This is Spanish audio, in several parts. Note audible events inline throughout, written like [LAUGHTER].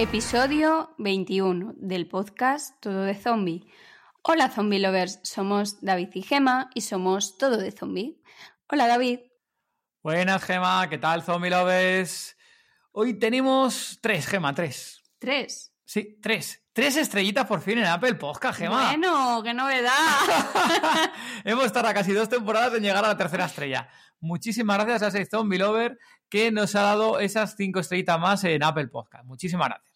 Episodio 21 del podcast Todo de Zombie. Hola Zombie Lovers, somos David y Gema y somos Todo de Zombie. Hola David. Buenas Gema, ¿qué tal Zombie Lovers? Hoy tenemos tres, Gema, tres. ¿Tres? Sí, tres. Tres estrellitas por fin en Apple Podcast, Gema. Bueno, qué novedad. [LAUGHS] Hemos tardado casi dos temporadas en llegar a la tercera estrella. Muchísimas gracias a ese Zombie Lover que nos ha dado esas cinco estrellitas más en Apple Podcast. Muchísimas gracias.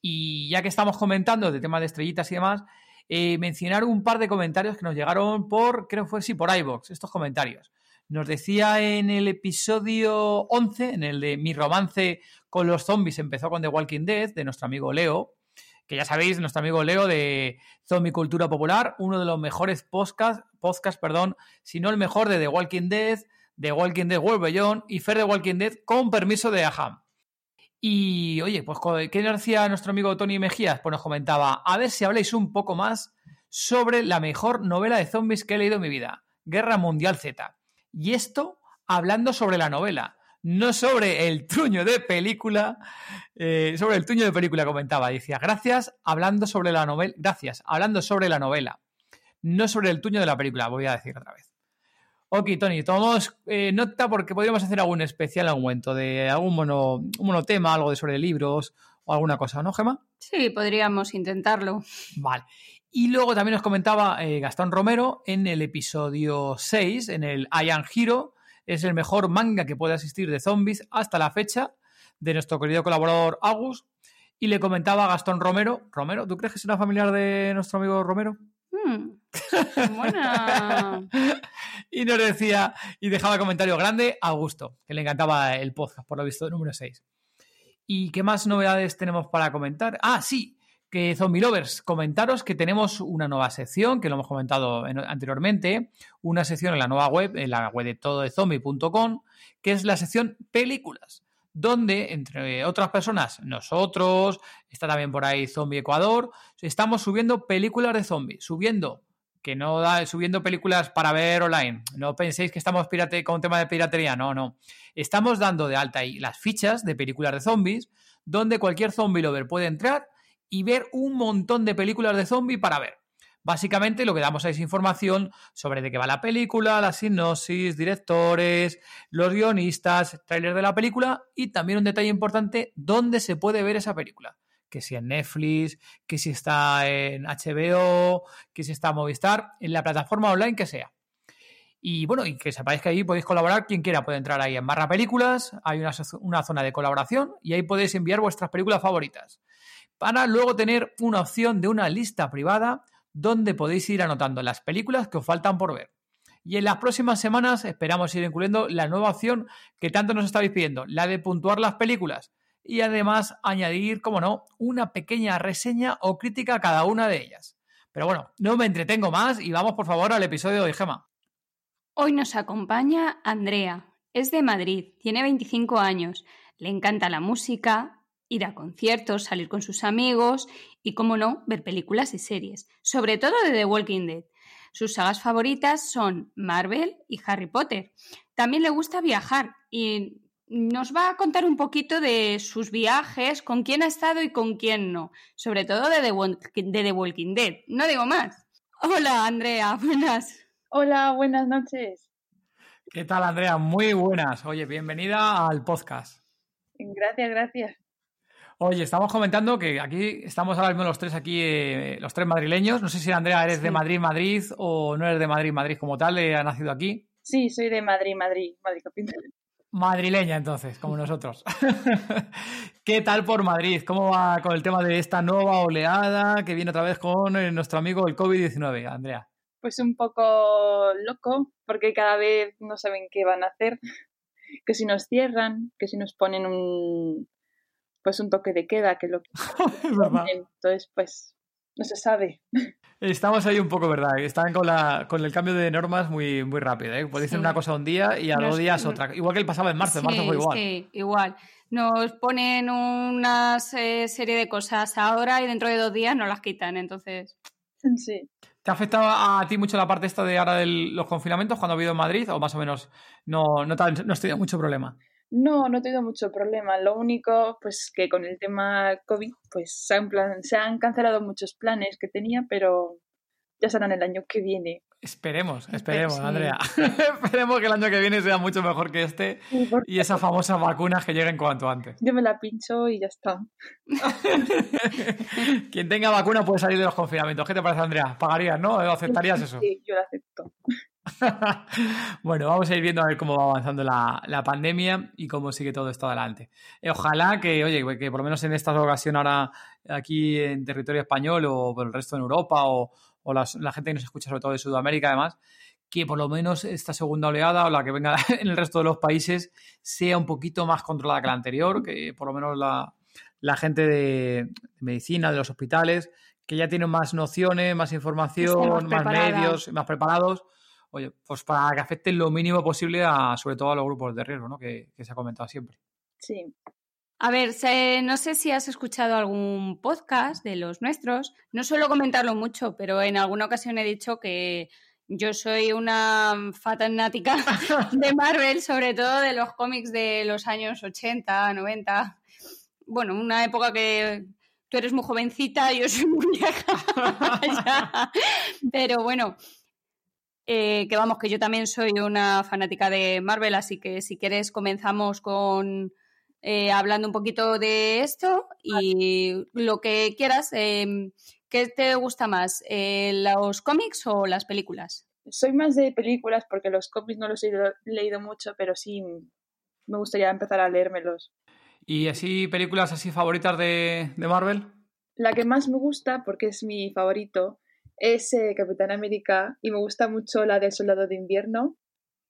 Y ya que estamos comentando de temas de estrellitas y demás, eh, mencionar un par de comentarios que nos llegaron por, creo que fue sí, por iBox, estos comentarios. Nos decía en el episodio 11, en el de Mi romance con los zombies, empezó con The Walking Dead, de nuestro amigo Leo, que ya sabéis, nuestro amigo Leo de Zombie Cultura Popular, uno de los mejores podcasts, podcast, perdón, si no el mejor de The Walking Dead, The Walking Dead World Beyond y Fer de Walking Dead con permiso de Aham. Y oye, pues ¿qué nos decía nuestro amigo Tony Mejías? Pues nos comentaba, a ver si habléis un poco más sobre la mejor novela de zombies que he leído en mi vida, Guerra Mundial Z. Y esto hablando sobre la novela no sobre el truño de película, eh, sobre el truño de película comentaba, decía, gracias hablando sobre la novela, gracias, hablando sobre la novela, no sobre el truño de la película, voy a decir otra vez. Ok, Tony, tomamos eh, nota porque podríamos hacer algún especial algún momento, de algún mono, monotema, algo de sobre libros o alguna cosa, ¿no, Gemma? Sí, podríamos intentarlo. Vale. Y luego también nos comentaba eh, Gastón Romero en el episodio 6, en el I Am Hero, es el mejor manga que puede asistir de zombies hasta la fecha de nuestro querido colaborador Agus. Y le comentaba a Gastón Romero, Romero, ¿tú crees que es una familiar de nuestro amigo Romero? Hmm, [LAUGHS] y nos decía, y dejaba comentario grande a Augusto, que le encantaba el podcast, por lo visto, número 6. ¿Y qué más novedades tenemos para comentar? Ah, sí, que Zombie Lovers, comentaros que tenemos una nueva sección, que lo hemos comentado anteriormente, una sección en la nueva web, en la web de tododezombie.com, que es la sección películas, donde, entre otras personas, nosotros, está también por ahí Zombie Ecuador, estamos subiendo películas de zombies, subiendo que no da, subiendo películas para ver online. No penséis que estamos pirate, con un tema de piratería, no, no. Estamos dando de alta ahí las fichas de películas de zombies, donde cualquier zombie lover puede entrar y ver un montón de películas de zombie para ver. Básicamente lo que damos es información sobre de qué va la película, la sinopsis, directores, los guionistas, tráiler de la película y también un detalle importante, dónde se puede ver esa película. Que si en Netflix, que si está en HBO, que si está en Movistar, en la plataforma online que sea. Y bueno, y que sepáis que ahí podéis colaborar, quien quiera puede entrar ahí en barra películas, hay una, una zona de colaboración y ahí podéis enviar vuestras películas favoritas para luego tener una opción de una lista privada donde podéis ir anotando las películas que os faltan por ver. Y en las próximas semanas esperamos ir incluyendo la nueva opción que tanto nos estáis pidiendo, la de puntuar las películas. Y además añadir, como no, una pequeña reseña o crítica a cada una de ellas. Pero bueno, no me entretengo más y vamos por favor al episodio de Gema. Hoy nos acompaña Andrea. Es de Madrid, tiene 25 años, le encanta la música, ir a conciertos, salir con sus amigos y, como no, ver películas y series, sobre todo de The Walking Dead. Sus sagas favoritas son Marvel y Harry Potter. También le gusta viajar y nos va a contar un poquito de sus viajes, con quién ha estado y con quién no, sobre todo de The, Walking Dead. No digo más. Hola, Andrea, [LAUGHS] buenas. Hola, buenas noches. ¿Qué tal, Andrea? Muy buenas. Oye, bienvenida al podcast. Gracias, gracias. Oye, estamos comentando que aquí estamos ahora mismo los tres aquí, eh, los tres madrileños. No sé si Andrea eres de Madrid, Madrid o no eres de Madrid, Madrid como tal, eh, ha nacido aquí. Sí, soy de Madrid, Madrid, Madrid capital. Madrileña entonces, como nosotros. [LAUGHS] ¿Qué tal por Madrid? ¿Cómo va con el tema de esta nueva oleada que viene otra vez con eh, nuestro amigo el COVID-19, Andrea? pues un poco loco, porque cada vez no saben qué van a hacer. Que si nos cierran, que si nos ponen un pues un toque de queda, que lo [LAUGHS] Es verdad. entonces pues no se sabe. Estamos ahí un poco, ¿verdad? Están con, la, con el cambio de normas muy, muy rápido. ¿eh? Pues dicen Sí. una cosa un día y a dos días otra. Igual que el pasado en marzo. En marzo fue igual. Sí, igual. Nos ponen una se- serie de cosas ahora y dentro de dos días nos las quitan. Entonces, Sí. ¿Te ha afectado a ti mucho la parte esta de ahora de los confinamientos cuando ha habido en Madrid? ¿O más o menos no, no, te no has tenido mucho problema? No, no he tenido mucho problema. Lo único, pues que con el tema COVID, pues se han, plan- se han cancelado muchos planes que tenía, pero ya serán el año que viene. Esperemos, esperemos, sí. Andrea. [LAUGHS] esperemos que el año que viene sea mucho mejor que este Y esas famosas vacunas que lleguen cuanto antes. Yo me la pincho y ya está. [LAUGHS] Quien tenga vacuna puede salir de los confinamientos. ¿Qué te parece, Andrea? ¿Pagarías, no? ¿Aceptarías eso? Sí, yo la acepto. [LAUGHS] bueno, vamos a ir viendo a ver cómo va avanzando la, la pandemia y cómo sigue todo esto adelante. Eh, ojalá que, oye, que por lo menos en esta ocasión ahora aquí en territorio español o por el resto en Europa o, o las- la gente que nos escucha sobre todo de Sudamérica además, que por lo menos esta segunda oleada o la que venga [LAUGHS] en el resto de los países sea un poquito más controlada que la anterior, que por lo menos la, la gente de medicina, de los hospitales, que ya tienen más nociones, más información, más medios, más preparados, oye, pues para que afecten lo mínimo posible a, sobre todo a los grupos de riesgo, ¿no? Que, que se ha comentado siempre. Sí. a ver, se- no sé si has escuchado algún podcast de los nuestros. No suelo comentarlo mucho, pero en alguna ocasión he dicho que yo soy una fanática [LAUGHS] de Marvel, sobre todo de los cómics de los años 80, 90. Bueno, una época que tú eres muy jovencita, yo soy muy vieja. [LAUGHS] Pero bueno, eh, que vamos, que yo también soy una fanática de Marvel, así que si quieres comenzamos con eh, hablando un poquito de esto y lo que quieras. eh, ¿Qué te gusta más, eh, los cómics o las películas? Soy más de películas porque los cómics no los he leído, leído mucho, pero sí me gustaría empezar a leérmelos. ¿Y así películas así favoritas de, de Marvel? La que más me gusta, porque es mi favorito, es eh, Capitán América y me gusta mucho la del Soldado de Invierno.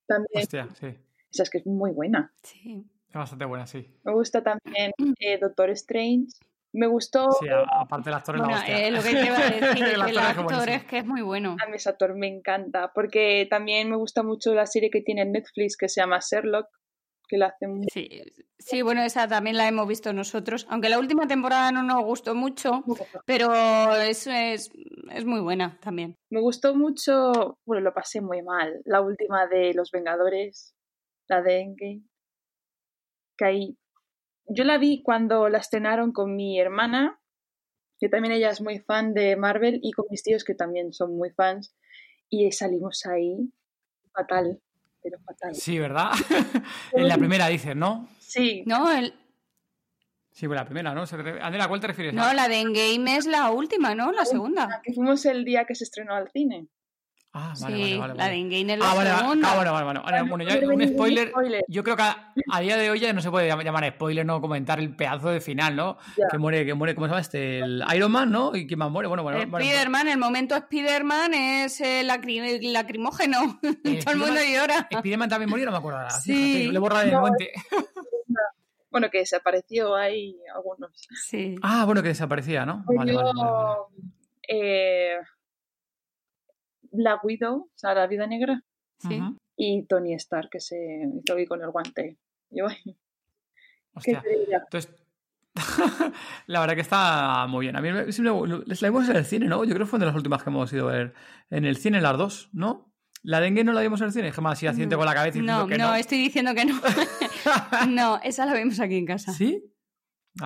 También, Hostia, sí. esa es que es muy buena. Sí. Es bastante buena, sí. Me gusta también [CLEARS THROAT] eh, Doctor Strange. Me gustó Sí, aparte el actor es la Bueno, hostia. eh, lo que te iba a [LAUGHS] decir, El el actor es actor buenísimo. es que es muy bueno. a mi actor, me encanta, porque también me gusta mucho la serie que tiene en Netflix que se llama Sherlock, que la hace muy Sí, sí, bueno, esa también la hemos visto nosotros, aunque la última temporada no nos gustó mucho, pero es, es, es muy buena también. Me gustó mucho, bueno, lo pasé muy mal, la última de Los Vengadores, la de Endgame, que ahí, yo la vi cuando la estrenaron con mi hermana, que también ella es muy fan de Marvel, y con mis tíos que también son muy fans, y salimos ahí fatal, pero fatal. Sí, ¿verdad? [LAUGHS] en la primera dices, ¿no? Sí, No, el, Sí, pues la primera, ¿no? Andrea, ¿a cuál te refieres? no, la de Endgame es la última, ¿no? La segunda. que fuimos el día que se estrenó al cine. Ah, vale, sí, vale, vale. la de es la Ah, vale, segunda. ah, bueno, vale, vale. Ahora, Ah, no bueno, quiero ya, un spoiler. spoiler. Yo creo que a, a día de hoy ya no se puede llam- llamar spoiler, no comentar el pedazo de final, ¿no? Que muere, que muere, ¿cómo se llama este? El Iron Man, ¿no? ¿Y quién más muere? Bueno, bueno. bueno, Spiderman, el momento Spiderman es el lacri- lacrimógeno. Eh, [LAUGHS] Todo el mundo llora. Spiderman también murió, no me acuerdo ahora. Sí. Fíjate, le borra de mi No. mente. Bueno, que desapareció ahí algunos. Sí. Ah, bueno, que desaparecía, ¿no? Vale, vale, vale. eh, Black Widow, o sea, la vida negra, sí. Y Tony Stark, que se hizo ahí con el guante. Yo, ay, ¿qué Hostia. Entonces, [LAUGHS] la verdad que está muy bien. A mí les la vimos en el cine, ¿no? Yo creo que fue de las últimas que hemos ido a ver en el cine, las dos, ¿no? La dengue no la vimos en el cine, jamás así accidente con la cabeza y No, que no, no. estoy diciendo que no. [LAUGHS] [LAUGHS] no, esa la vemos aquí en casa. ¿Sí?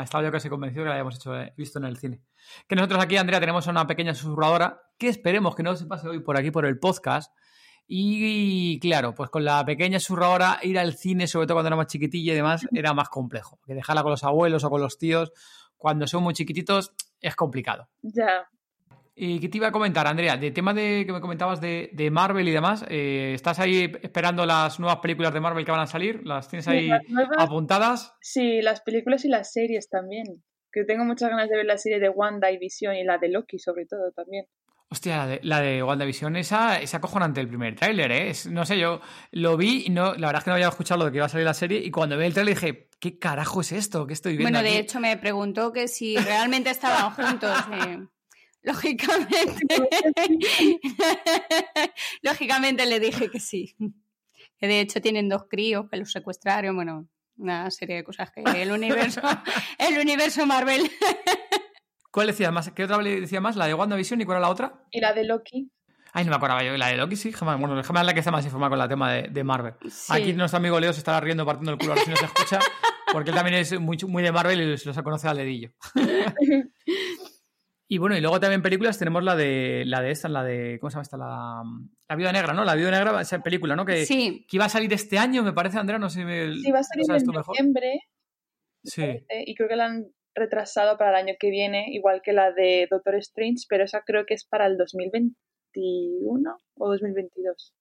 Estaba yo casi convencido que la habíamos hecho, eh, visto en el cine. Que nosotros aquí, Andrea, tenemos una pequeña susurradora que esperemos que no se pase hoy por aquí por el podcast. Y claro, pues con la pequeña susurradora ir al cine, sobre todo cuando era más chiquitilla y demás, [LAUGHS] era más complejo. Que dejarla con los abuelos o con los tíos, cuando son muy chiquititos, es complicado. Ya, ¿Y qué te iba a comentar, Andrea? De tema de que me comentabas de, de Marvel y demás, eh, ¿estás ahí esperando las nuevas películas de Marvel que van a salir? ¿Las tienes ahí las nuevas- apuntadas? sí, las películas y las series también. Que tengo muchas ganas de ver la serie de Wanda y Vision y la de Loki, sobre todo también. Hostia, la de, la de WandaVision, esa es acojonante el primer tráiler, ¿eh? Es- no sé, yo lo vi y no, la verdad es que no había escuchado lo de que iba a salir la serie y cuando vi el tráiler dije, ¿qué carajo es esto? ¿Qué estoy viendo Bueno, de aquí?". hecho me preguntó que si realmente estaban [LAUGHS] juntos. eh, lógicamente. [LAUGHS] lógicamente le dije que sí. Que de hecho tienen dos críos que los secuestraron. Bueno, una serie de cosas que el universo, [LAUGHS] el universo Marvel. ¿Cuál decía más? ¿Qué otra decía más? ¿La de WandaVision y cuál era la otra? Y la de Loki. Ay, no me acordaba yo. La de Loki sí, jamás. Bueno, jamás es la que está más informada con el tema de, de Marvel. Sí. Aquí nuestro amigo Leo se estará riendo partiendo el culo a ver si no se escucha, porque él también es muy, muy de Marvel y se los conoce al dedillo. [LAUGHS] y bueno, y luego también películas tenemos la de la de esta, la de. ¿Cómo se llama esta? La, la Viuda Negra, ¿no? La Viuda Negra, esa película, ¿no? Que, Sí, que iba a salir este año, me parece, Andrea, no sé. me- Sí, va a salir ¿lo sabes en noviembre Sí. y creo que la han retrasado para el año que viene, igual que la de Doctor Strange, pero esa creo que es para el 2021 o 2022,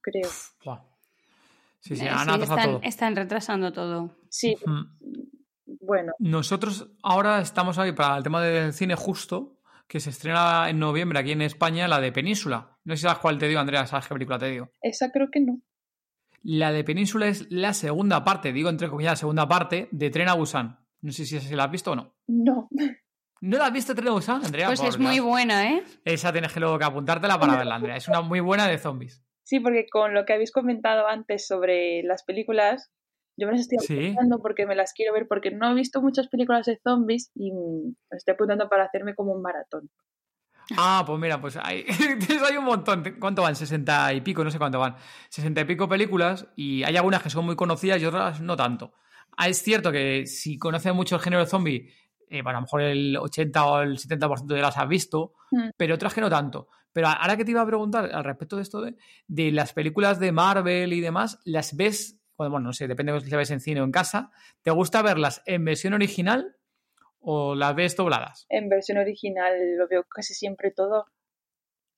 creo. Buah. Sí, sí, eh, han sí, atrasado están, todo. están retrasando todo. Sí, Mm. Bueno, Nosotros ahora estamos ahí para el tema del cine justo, que se estrena en noviembre aquí en España, la de Península. No sé si sabes cuál te digo, Andrea, sabes qué película te digo. esa creo que no. La de Península es la segunda parte, digo entre comillas, la segunda parte de Tren a Busan. No sé si esa sí la has visto o no. No, ¿No la has visto Tren a Busan, Andrea? Pues Por es muy buena, ¿eh? Esa tienes que luego que apuntártela para verla, Andrea. Es una muy buena de zombies. sí, porque con lo que habéis comentado antes sobre las películas, yo me las estoy Sí. apuntando porque me las quiero ver, porque no he visto muchas películas de zombies y me estoy apuntando para hacerme como un maratón. Ah, pues mira, pues hay, [LAUGHS] ahí un montón. ¿Cuánto van? 60 y pico, no sé cuánto van. 60 y pico películas y hay algunas que son muy conocidas y otras no tanto. Ah, es cierto que si conoces mucho el género zombie, eh, bueno, a lo mejor el 80 o el 70% de las has visto, Mm. pero otras que no tanto. Pero ahora que te iba a preguntar al respecto de esto de, de las películas de Marvel y demás, ¿las ves? Bueno, no sé, depende de si las ves en cine o en casa. ¿Te gusta verlas en versión original o las ves dobladas? En versión original lo veo casi siempre todo.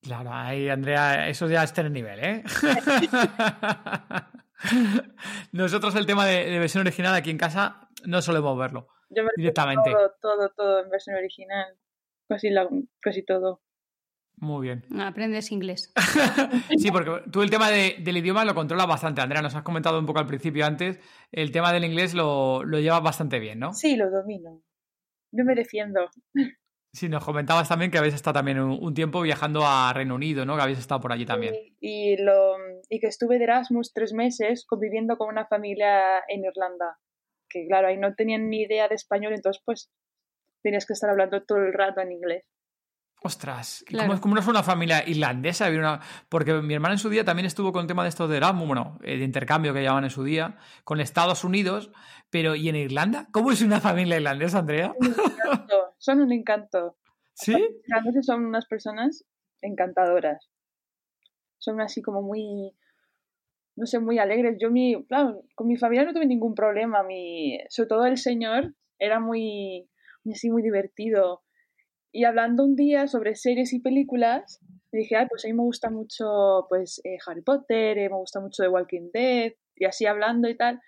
Claro, ahí, Andrea, eso ya es tener nivel, ¿eh? [LAUGHS] Nosotros el tema de, de versión original aquí en casa no solemos verlo Yo me lo veo directamente. todo, todo, todo en versión original. Casi, la, casi todo. Muy bien. Aprendes inglés. [LAUGHS] Sí, porque tú el tema de- del idioma lo controlas bastante, Andrea. Nos has comentado un poco al principio antes. El tema del inglés lo, lo llevas bastante bien, ¿no? Sí, lo domino. Yo me defiendo. Sí, nos comentabas también que habéis estado también un, un tiempo viajando a Reino Unido, ¿no? Que habéis estado por allí también. Y, y lo, y que estuve de Erasmus tres meses conviviendo con una familia en Irlanda. Que claro, ahí no tenían ni idea de español, entonces pues tenías que estar hablando todo el rato en inglés. Ostras, ¿y Claro. ¿cómo, cómo no fue una familia irlandesa? Había una- Porque mi hermana en su día también estuvo con el tema de estos de Erasmus, bueno, eh, de intercambio que llamaban en su día, con Estados Unidos, pero ¿y en Irlanda? ¿Cómo es una familia irlandesa, Andrea? Un encanto, Son un encanto. ¿Sí? Los irlandeses son unas personas encantadoras. Son así como muy, no sé, muy alegres. Yo mi, claro, con mi familia no tuve ningún problema. Mi, sobre todo el señor era muy, muy así muy divertido. Y hablando un día sobre series y películas, le dije, ay, pues a mí me gusta mucho pues eh, Harry Potter, eh, me gusta mucho The Walking Dead, y así hablando y tal.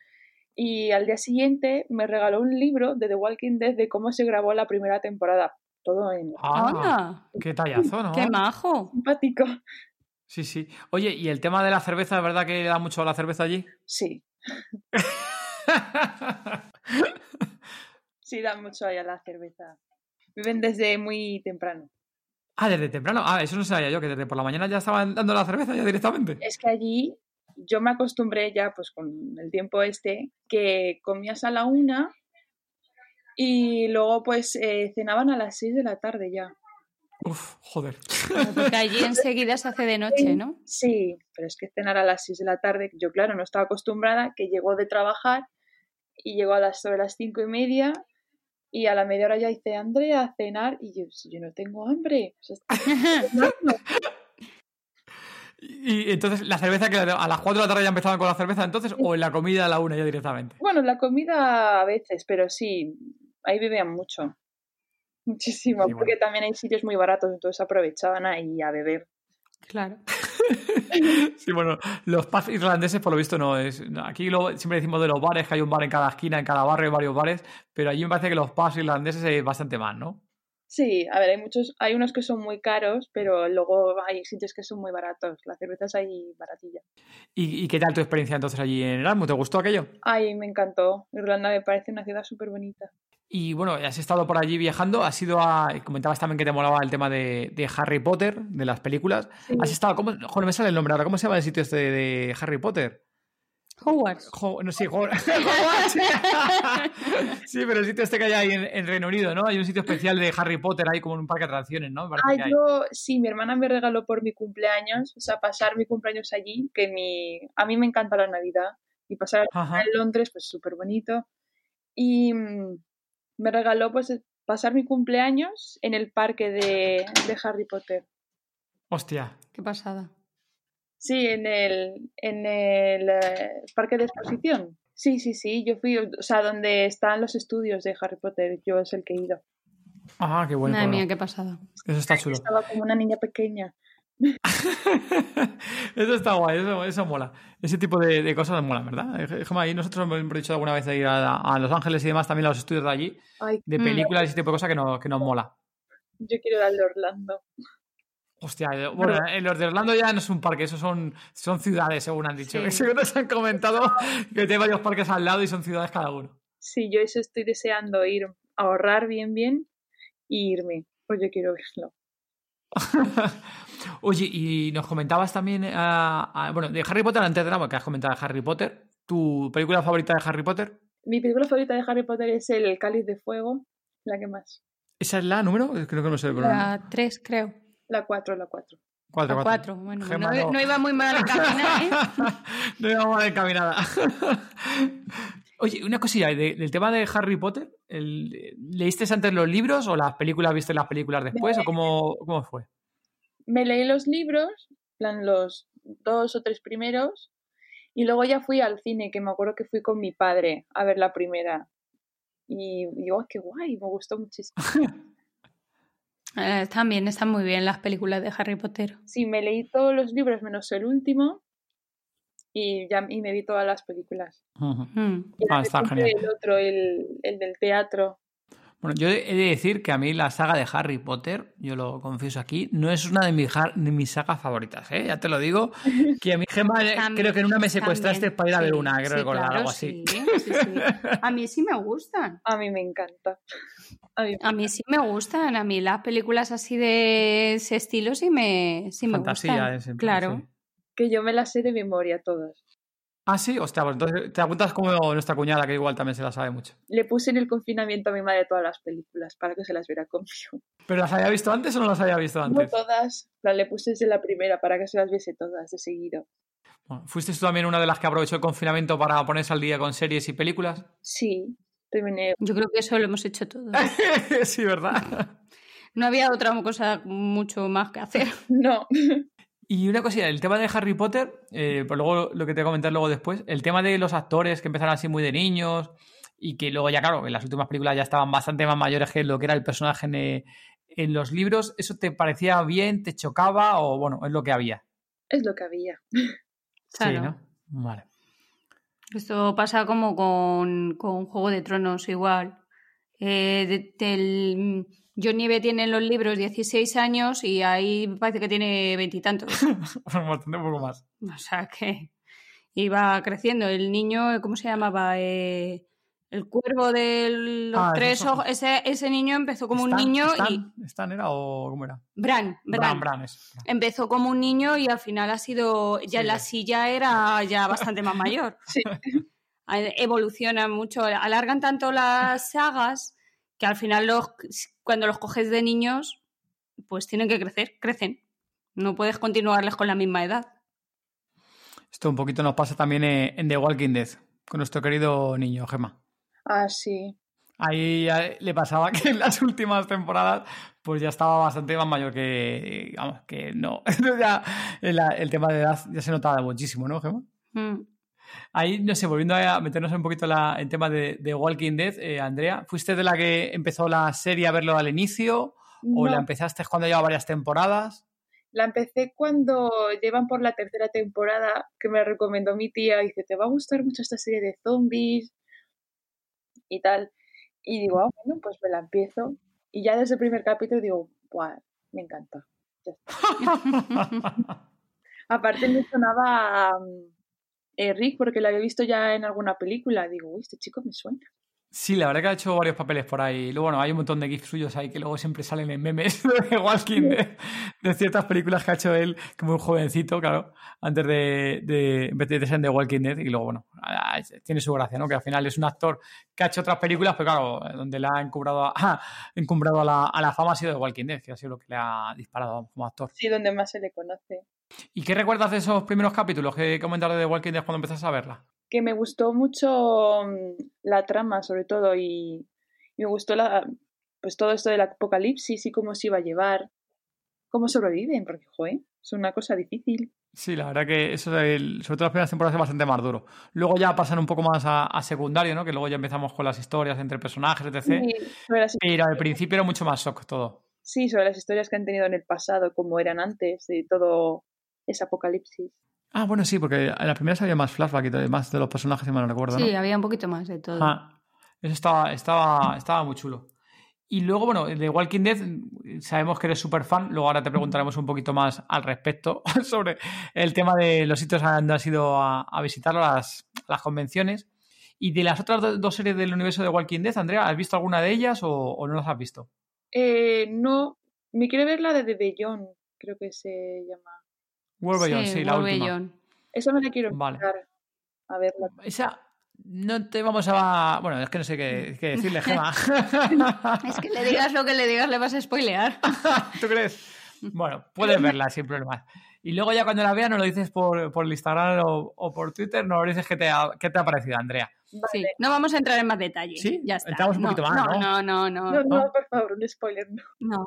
Y al día siguiente me regaló un libro de The Walking Dead de cómo se grabó la primera temporada. Todo en Ah, qué tallazo, ¿no? ¡Qué majo! simpático. Sí, sí. Oye, ¿y el tema de la cerveza, es verdad que da mucho a la cerveza allí? Sí, [LAUGHS] sí, dan mucho ahí a la cerveza. Viven desde muy temprano. ah, desde temprano. Ah, eso no sabía yo, que desde por la mañana ya estaban dando la cerveza ya directamente. Es que allí yo me acostumbré ya, pues con el tiempo este, que comías a la una y luego pues eh, cenaban a las seis de la tarde ya. Uf, joder. Porque allí [LAUGHS] enseguida se hace de noche, ¿no? Sí, pero es que cenar a las 6 de la tarde, yo claro, no estaba acostumbrada, que llegó de trabajar y llegó a las, sobre las cinco y media y a la media hora ya dice, Andrea, a cenar, y yo, si yo no tengo hambre. o sea, estoy [LAUGHS] cenando". Y, y entonces, ¿la cerveza que a las 4 de la tarde ya empezaban con la cerveza entonces o en la comida a la una ya directamente? bueno, la comida a veces, pero sí, ahí bebían mucho. Muchísimo, Sí, bueno. porque también hay sitios muy baratos, entonces aprovechaban ahí a beber. Claro. [LAUGHS] Sí, bueno, los pubs irlandeses por lo visto no es... aquí siempre decimos de los bares, que hay un bar en cada esquina, en cada barrio hay varios bares, pero allí me parece que los pubs irlandeses es bastante más, ¿no? Sí, a ver, hay muchos, hay unos que son muy caros, pero luego hay sitios que son muy baratos. Las cervezas ahí baratilla. ¿Y, y qué tal tu experiencia entonces allí en Erasmus? ¿Te gustó aquello? Ay, me encantó. Irlanda me parece una ciudad súper bonita. Y bueno, has estado por allí viajando, has ido a. Comentabas también que te molaba el tema de, de Harry Potter, de las películas. Sí. Has estado. ¿cómo, joder, me sale el nombre ahora. ¿Cómo se llama el sitio este de Harry Potter? Hogwarts. Jo- no, sí, Hogwarts. [LAUGHS] [LAUGHS] Sí, pero el sitio este que hay ahí en, en Reino Unido, ¿no? Hay un sitio especial de Harry Potter ahí como en un parque de atracciones, ¿no? Ah, que yo, sí, mi hermana me regaló por mi cumpleaños, o sea, pasar mi cumpleaños allí, que mi, a mí me encanta la Navidad, y pasar Ajá. en Londres, pues súper bonito. Y mm, me regaló, pues, pasar mi cumpleaños en el parque de, de Harry Potter. Hostia. Qué pasada. Sí, en el, en el eh, parque de exposición. Sí, sí, sí, yo fui, o sea, donde están los estudios de Harry Potter, yo es el que he ido. Ah, qué bueno. Madre mía, qué pasada. Eso está chulo. Estaba como una niña pequeña. [LAUGHS] eso está guay, eso, eso mola. Ese tipo de, de cosas mola, ¿verdad? Ahí nosotros hemos dicho alguna vez de ir a, a Los Ángeles y demás, también a los estudios de allí, Ay, de Mm. películas y ese tipo de cosas que, no, que nos mola. yo quiero ir al de Orlando. Hostia, eh, bueno, eh, los de Orlando ya no es un parque, esos son, son ciudades, según han dicho. Sí. Que [LAUGHS] según nos han comentado que tiene varios parques al lado y son ciudades cada uno. Sí, yo eso estoy deseando ir, ahorrar bien, bien y irme. Pues yo quiero verlo. [LAUGHS] Oye, y nos comentabas también, ah, ah, bueno, de Harry Potter, antes de nada, que has comentado de Harry Potter, ¿tu película favorita de Harry Potter? Mi película favorita de Harry Potter es El Cáliz de Fuego, la que más. ¿Esa es la número? Creo que no sé. La 3, creo. La 4, la 4. Cuatro, La cuatro. 4. Bueno, Gemma, no, no. no iba muy mal encaminada, ¿eh? [LAUGHS] no íbamos mal encaminada. [LAUGHS] Oye, una cosilla, de- del tema de Harry Potter, el- ¿leíste antes los libros o las películas, viste las películas después o cómo, cómo fue? Me leí los libros, en plan los dos o tres primeros, y luego ya fui al cine, que me acuerdo que fui con mi padre a ver la primera. Y digo, "Ay, qué guay, me gustó muchísimo. [LAUGHS] Eh, están bien, están muy bien las películas de Harry Potter. Sí, me leí todos los libros menos el último y, ya, y me vi todas las películas. Mm. Y Ah, está genial. El otro, el, el del teatro. Bueno, yo he de decir que a mí la saga de Harry Potter, yo lo confieso aquí, no es una de de mis sagas favoritas, ¿eh? Ya te lo digo, [LAUGHS] que a mi Gema eh, También- creo que en una me secuestraste también, para ir a ver una, creo sí, recordar claro, algo así. sí, sí, sí. A mí sí me gustan. A mí me encanta. A mí, A mí sí me gustan. A mí las películas así de ese estilo sí me, sí me Fantasía, gustan. ese, claro. sí. que yo me las sé de memoria todas. Ah, sí, hostia, pues entonces te apuntas como nuestra cuñada, que igual también se la sabe mucho. Le puse en el confinamiento a mi madre todas las películas para que se las viera conmigo. ¿Pero las había visto antes o no las había visto No antes? todas, la le puse desde la primera para que se las viese todas de seguido. Bueno, ¿Fuiste tú también una de las que aprovechó el confinamiento para ponerse al día con series y películas? Sí, terminé. Yo creo que eso lo hemos hecho todos. [LAUGHS] sí, ¿verdad? No había otra cosa mucho más que hacer. [LAUGHS] No, Y una cosilla, el tema de Harry Potter, eh, pues luego lo que te voy a comentar luego después, el tema de los actores que empezaron así muy de niños y que luego ya, claro, en las últimas películas ya estaban bastante más mayores que lo que era el personaje en, eh, en los libros, ¿eso te parecía bien, te chocaba o bueno, es lo que había? es lo que había. [LAUGHS] Claro. Sí, ¿no? Vale. Esto pasa como con, con Juego de Tronos igual. Eh, de- del, Johnny Nieve tiene en los libros 16 años y ahí parece que tiene veintitantos. Bastante [LAUGHS] un poco más. O sea que iba creciendo. El niño, ¿cómo se llamaba? Eh, el cuervo de los Ah, tres ojos. Ese, ese niño empezó como un niño Stan- y. ¿Stan era o cómo era? Bran, Bran. Bran. Bran. Empezó como un niño y al final ha sido. Ya Sí. la silla era ya bastante más mayor. [LAUGHS] Sí. [LAUGHS] Evolucionan mucho. Alargan tanto las sagas que al final los, cuando los coges de niños, pues tienen que crecer, crecen. No puedes continuarles con la misma edad. Esto un poquito nos pasa también en The Walking Dead, con nuestro querido niño, Gema. Ah, sí. Ahí ya le pasaba [LAUGHS] que en las últimas temporadas pues ya estaba bastante más mayor que, vamos, que no. [LAUGHS] ya el, el tema de edad ya se notaba muchísimo, ¿no, Gemma? Mm. Ahí, no sé, volviendo a meternos un poquito la, en tema de, de Walking Dead, eh, Andrea, ¿fuiste de la que empezó la serie a verlo al inicio o la empezaste cuando lleva varias temporadas? la empecé cuando llevan por la tercera temporada, que me recomendó mi tía. Dice, te va a gustar mucho esta serie de zombies y tal. Y digo, ah, bueno, pues me la empiezo. Y ya desde el primer capítulo digo, Buah, me encanta. Ya está. [LAUGHS] [LAUGHS] Aparte me sonaba a eh, Rick porque lo había visto ya en alguna película. Digo, uy, este chico me suena. Sí, la verdad que ha hecho varios papeles por ahí. Luego, bueno, hay un montón de gifs suyos ahí que luego siempre salen en memes [LAUGHS] de Walking de, de ciertas películas que ha hecho él como un jovencito, claro, antes de, de, de ser de Walking Dead. Y luego, bueno, tiene su gracia, ¿no? Que al final es un actor que ha hecho otras películas, pero claro, donde le ha encumbrado, a, [LAUGHS] encumbrado a, la, a la fama ha sido de Walking Dead, que ha sido lo que le ha disparado como actor. Sí, donde más se le conoce. ¿Y qué recuerdas de esos primeros capítulos que comentaste de The Walking Dead cuando empezaste a verla? Que me gustó mucho mm, la trama, sobre todo, y, me gustó la, pues todo esto del apocalipsis y cómo se iba a llevar, cómo sobreviven, porque, joder, es una cosa difícil. Sí, la verdad que eso, del, sobre todo las primeras temporadas, es bastante más duro. Luego ya pasan un poco más a, a secundario, ¿no? Que luego ya empezamos con las historias entre personajes, etc. Sí, sobre las, Pero al principio era mucho más shock todo. sí, sobre las historias que han tenido en el pasado, como eran antes, de todo ese apocalipsis. Ah, bueno, sí, porque en las primeras había más flashback y todo, más de los personajes, si me lo recuerdo, ¿no? Sí, había un poquito más de todo. Ah, eso estaba, estaba, estaba muy chulo. Y luego, bueno, de Walking Dead, sabemos que eres súper fan. Luego ahora te preguntaremos un poquito más al respecto [LAUGHS] sobre el tema de los sitios donde has ido a, a visitar las, las convenciones. Y de las otras do- dos series del universo de Walking Dead, Andrea, ¿has visto alguna de ellas o, o no las has visto? Eh, no, me quiere ver la de The Beyond, creo que se llama. World Beyond, sí, la World última. Beyond. Esa me la quiero Vale. a verla. Esa no te vamos a... Bueno, es que no sé qué, qué decirle, Gema. [LAUGHS] Es que le digas lo que le digas, le vas a spoilear. [LAUGHS] ¿Tú crees? Bueno, puedes verla sin problemas. Y luego ya cuando la veas nos lo dices por, por el Instagram o, o por Twitter, nos lo dices qué te ha, qué te ha parecido, Andrea. Vale. Sí, no vamos a entrar en más detalle. ¿Sí? Ya está. Entramos un no, poquito más, no, ¿no? no, no, No, no. no, por favor, un spoiler, no.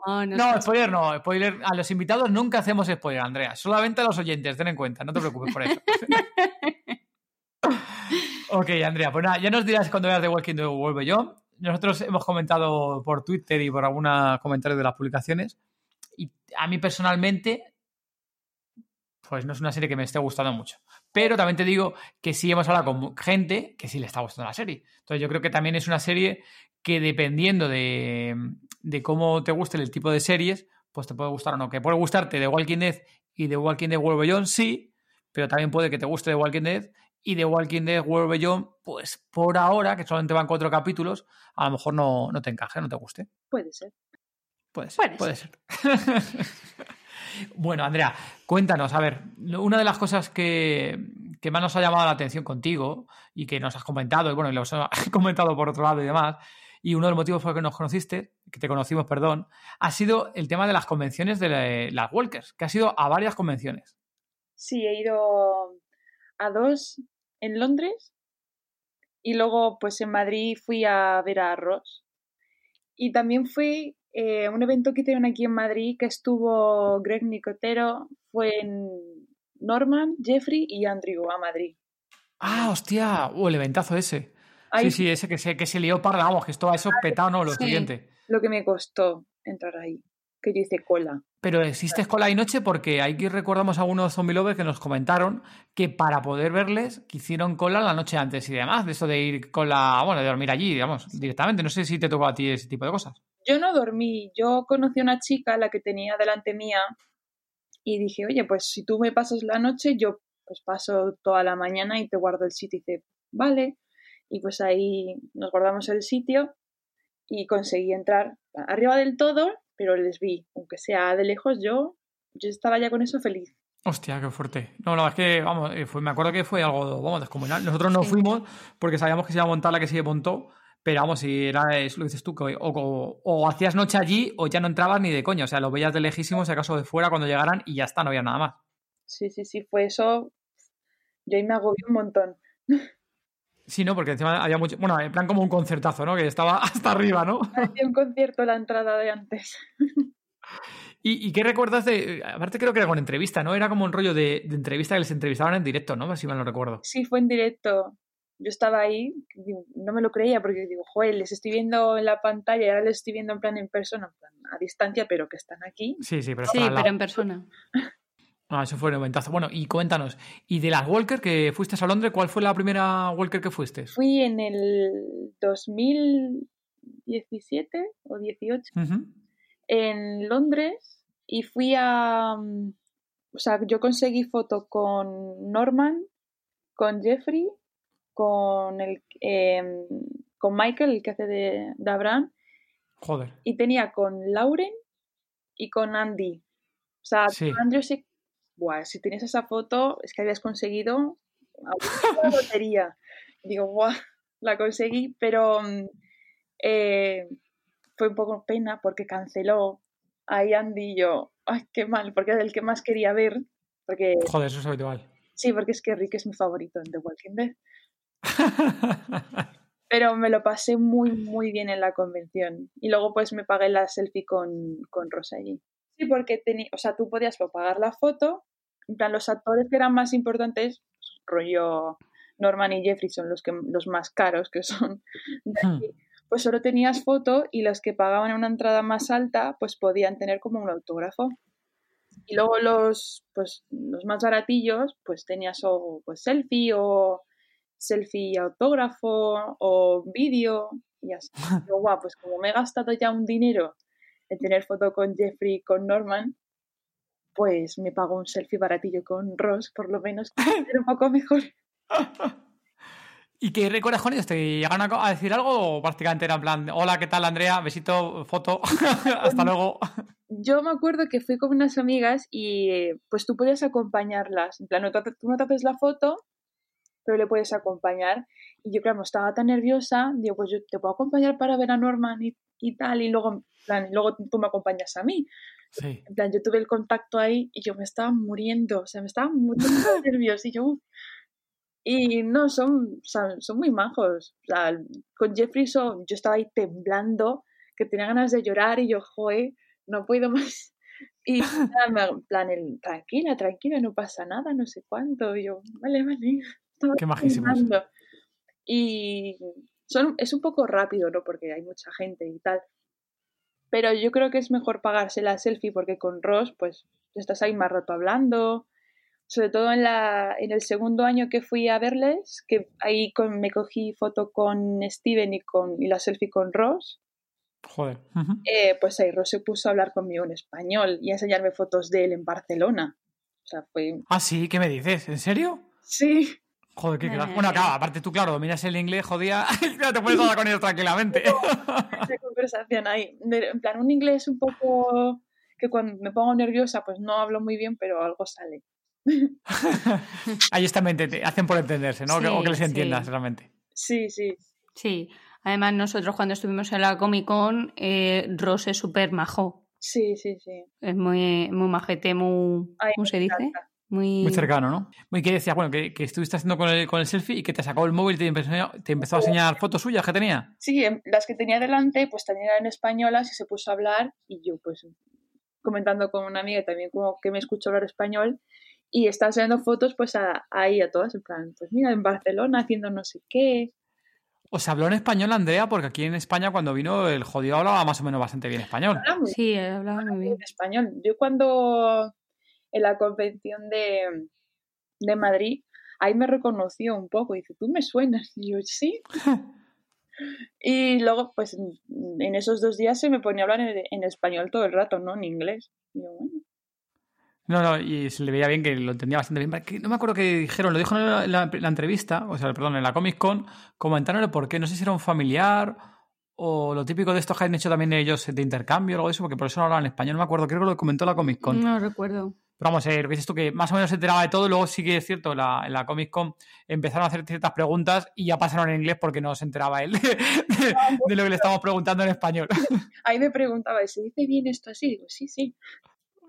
No, no. No, spoiler no, spoiler. A los invitados nunca hacemos spoiler, Andrea. Solamente a los oyentes, ten en cuenta, no te preocupes por eso. [LAUGHS] ok, Andrea, pues nada, ya nos dirás cuando veas The Walking Dead World Beyond. Nosotros hemos comentado por Twitter y por algunos comentarios de las publicaciones. Y a mí personalmente, pues no es una serie que me esté gustando mucho. Pero también te digo que sí hemos hablado con gente que sí le está gustando la serie. Entonces yo creo que también es una serie que dependiendo de, de cómo te guste el tipo de series, pues te puede gustar o no. Que puede gustarte The Walking Dead y The Walking Dead World Beyond, sí, pero también puede que te guste The Walking Dead y The Walking Dead World Beyond, pues por ahora, que solamente van cuatro capítulos, a lo mejor no, no te encaje, no te guste. Puede ser. Puede ser. Puede Puede ser. [LAUGHS] bueno, Andrea, cuéntanos, a ver, una de las cosas que, que más nos ha llamado la atención contigo y que nos has comentado, y bueno, y los has [LAUGHS] comentado por otro lado y demás, y uno de los motivos por los que nos conociste, que te conocimos, perdón, ha sido el tema de las convenciones de la- las Walkers, que ha sido a varias convenciones. Sí, he ido a dos en Londres y luego pues en Madrid fui a ver a Ross. Y también fui eh, un evento que hicieron aquí en Madrid que estuvo Greg Nicotero, fue en Norman, Jeffrey y Andrew a Madrid. Ah, hostia, uh, el eventazo ese. Ahí Sí, sí, ese que se, que se lió parda, vamos, que esto eso petado, no, lo Sí. siguiente. lo que me costó entrar ahí, que yo hice cola. Pero existe escuela y noche porque aquí recordamos a algunos zombie lovers que nos comentaron que para poder verles que hicieron cola la noche antes y demás, de eso de ir con la, bueno, de dormir allí, digamos, directamente. No sé si te tocó a ti ese tipo de cosas. Yo no dormí, yo conocí a una chica, la que tenía delante mía, y dije, oye, pues si tú me pasas la noche, yo pues paso toda la mañana y te guardo el sitio. Y dice, vale. Y pues ahí nos guardamos el sitio y conseguí entrar arriba del todo, pero les vi, aunque sea de lejos, yo, yo estaba ya con eso feliz. Hostia, qué fuerte. No, la verdad es que, vamos, eh, fue, me acuerdo que fue algo, vamos, descomunal. Nosotros no Sí. fuimos porque sabíamos que se iba a montar la que se montó, pero vamos, si era eso lo dices tú, que o, o- o hacías noche allí o ya no entrabas ni de coña. O sea, lo veías de lejísimos, si acaso de fuera cuando llegaran y ya está, no había nada más. Sí, sí, sí, fue eso. Yo ahí me agobié un montón. Sí, ¿no? Porque encima había mucho. Bueno, en plan como un concertazo, ¿no? Que estaba [LAUGHS] hasta arriba, ¿no? [LAUGHS] Parecía un concierto la entrada de antes. [LAUGHS] ¿Y, y qué recuerdas de.? Aparte, creo que era con entrevista, ¿no? Era como un rollo de, de entrevista que les entrevistaban en directo, ¿no? Si mal no recuerdo. Sí, fue en directo. Yo estaba ahí, no me lo creía porque digo, joder, les estoy viendo en la pantalla y ahora les estoy viendo en plan en persona, en plan a distancia, pero que están aquí. Sí, sí, pero Sí, pero en persona. Ah, eso fue un momentazo. Bueno, y cuéntanos. ¿Y de las Walker que fuiste a Londres, cuál fue la primera Walker que fuiste? Fui en el 2000, 17 o 18 Ujú. en Londres y fui a... mm, O sea, yo conseguí foto con Norman, con Jeffrey, con, el, em, con Michael, el que hace de, de Abraham, Joder. y tenía con Lauren y con Andy. O sea, Sí. Andrew sí... Buah, si tenías esa foto es que habías conseguido la [LAUGHS] lotería. Digo, guau, la conseguí, pero mm, eh, fue un poco pena porque canceló ahí Andy y yo. Ay, qué mal, porque era el que más quería ver. Porque Joder, eso es habitual. sí, porque es que Rick es mi favorito en The Walking Dead. [LAUGHS] Pero me lo pasé muy, muy bien en la convención. Y luego pues me pagué la selfie con, con Rosa allí. Sí, porque tenía, o sea, tú podías pagar la foto. En plan, los actores que eran más importantes, rollo Norman y Jeffrey son los, que, los más caros que son de Hmm. Pues solo tenías foto y los que pagaban una entrada más alta pues podían tener como un autógrafo. Y luego los, pues, los más baratillos pues tenías o pues selfie o selfie autógrafo o vídeo y así. Pero [LAUGHS] guau, pues como me he gastado ya un dinero en tener foto con Jeffrey y con Norman, pues me pago un selfie baratillo con Ross, por lo menos, era [LAUGHS] un poco mejor. [LAUGHS] ¿Y qué recuerdas con ellos? ¿Te llegan a, decir algo o prácticamente era en plan, hola, ¿qué tal, Andrea? Besito, foto, hasta luego? Yo me acuerdo que fui con unas amigas y pues tú podías acompañarlas. En plan, tú no te haces la foto, pero le puedes acompañar. Y yo, claro, estaba tan nerviosa, digo, pues yo te puedo acompañar para ver a Norman y, y tal, y luego, plan, y luego tú me acompañas a mí. Sí. En plan, yo tuve el contacto ahí y yo me estaba muriendo, o sea, me estaba muriendo de [LAUGHS] nervios y yo... uf. Y no, son, sea, son muy majos. O sea, con Jeffrey son- yo estaba ahí temblando, que tenía ganas de llorar y yo, joe, no puedo más. [LAUGHS] Y nada, me- en plan, el, tranquila, tranquila, no pasa nada, no sé cuánto. Y yo, vale, vale. Estaba Qué majísimos. Y son, es un poco rápido, ¿no? Porque hay mucha gente y tal. Pero yo creo que es mejor pagarse la selfie porque con Ross, pues, estás ahí más rato hablando. Sobre todo en, la, en el segundo año que fui a verles, que ahí con- me cogí foto con Steven y, con, y la selfie con Ross. Joder. Eh, pues ahí Ross se puso a hablar conmigo en español y a enseñarme fotos de él en Barcelona. O sea, fue... Ah, sí, ¿qué me dices? ¿En serio? Sí, Joder, qué crack. Eh. Bueno, claro, aparte tú, claro, dominas el inglés, jodía, [LAUGHS] ya te puedes hablar con ellos tranquilamente. [LAUGHS] esa conversación ahí. En plan, un inglés un poco que cuando me pongo nerviosa pues no hablo muy bien, pero algo sale. [LAUGHS] Ahí está, ente- hacen por entenderse, ¿no? Que- o que les entiendas sí. realmente. Sí, sí. Sí, además nosotros cuando estuvimos en la Comic Con, eh, Ross es súper majo. Sí, sí, sí. Es muy, muy majete, muy... Ay, ¿Cómo se dice? Muy... Muy cercano, ¿no? ¿Y qué decías? Bueno, que, que estuviste haciendo con el, con el selfie y que te sacó el móvil y te empezó, te empezó a enseñar fotos suyas que tenía. Sí, em- las que tenía delante pues también eran españolas y se puso a hablar y yo pues comentando con una amiga también como que me escuchó hablar español y estaba enseñando fotos pues a, ahí a todas en plan, pues mira, en Barcelona haciendo no sé qué. O sea, habló en español Andrea, porque aquí en España cuando vino el jodido hablaba más o menos bastante bien español. Habla muy Sí, hablaba muy bien. en español. Yo cuando en la convención de, de Madrid, ahí me reconoció un poco y dice, tú me suenas. Y yo, sí. [LAUGHS] y luego, pues en, esos dos días se me ponía a hablar en, en español todo el rato, no en inglés. Y yo, bueno, No, no, y se le veía bien que lo entendía bastante bien. No me acuerdo qué dijeron, lo dijo en la, en la- en la entrevista, o sea, perdón, en la Comic Con, comentaron el por qué. No sé si era un familiar o lo típico de estos que han hecho también ellos de intercambio o algo de eso, porque por eso no hablaban español. No me acuerdo, creo que lo comentó la Comic Con. No recuerdo. Pero vamos, eh, lo que dices tú, que más o menos se enteraba de todo, luego sí que es cierto, la, en la Comic Con empezaron a hacer ciertas preguntas y ya pasaron en inglés porque no se enteraba él [LAUGHS] de, de- de lo que le estábamos preguntando en español. ahí me preguntaba, ¿se dice bien esto así? Digo, sí, sí.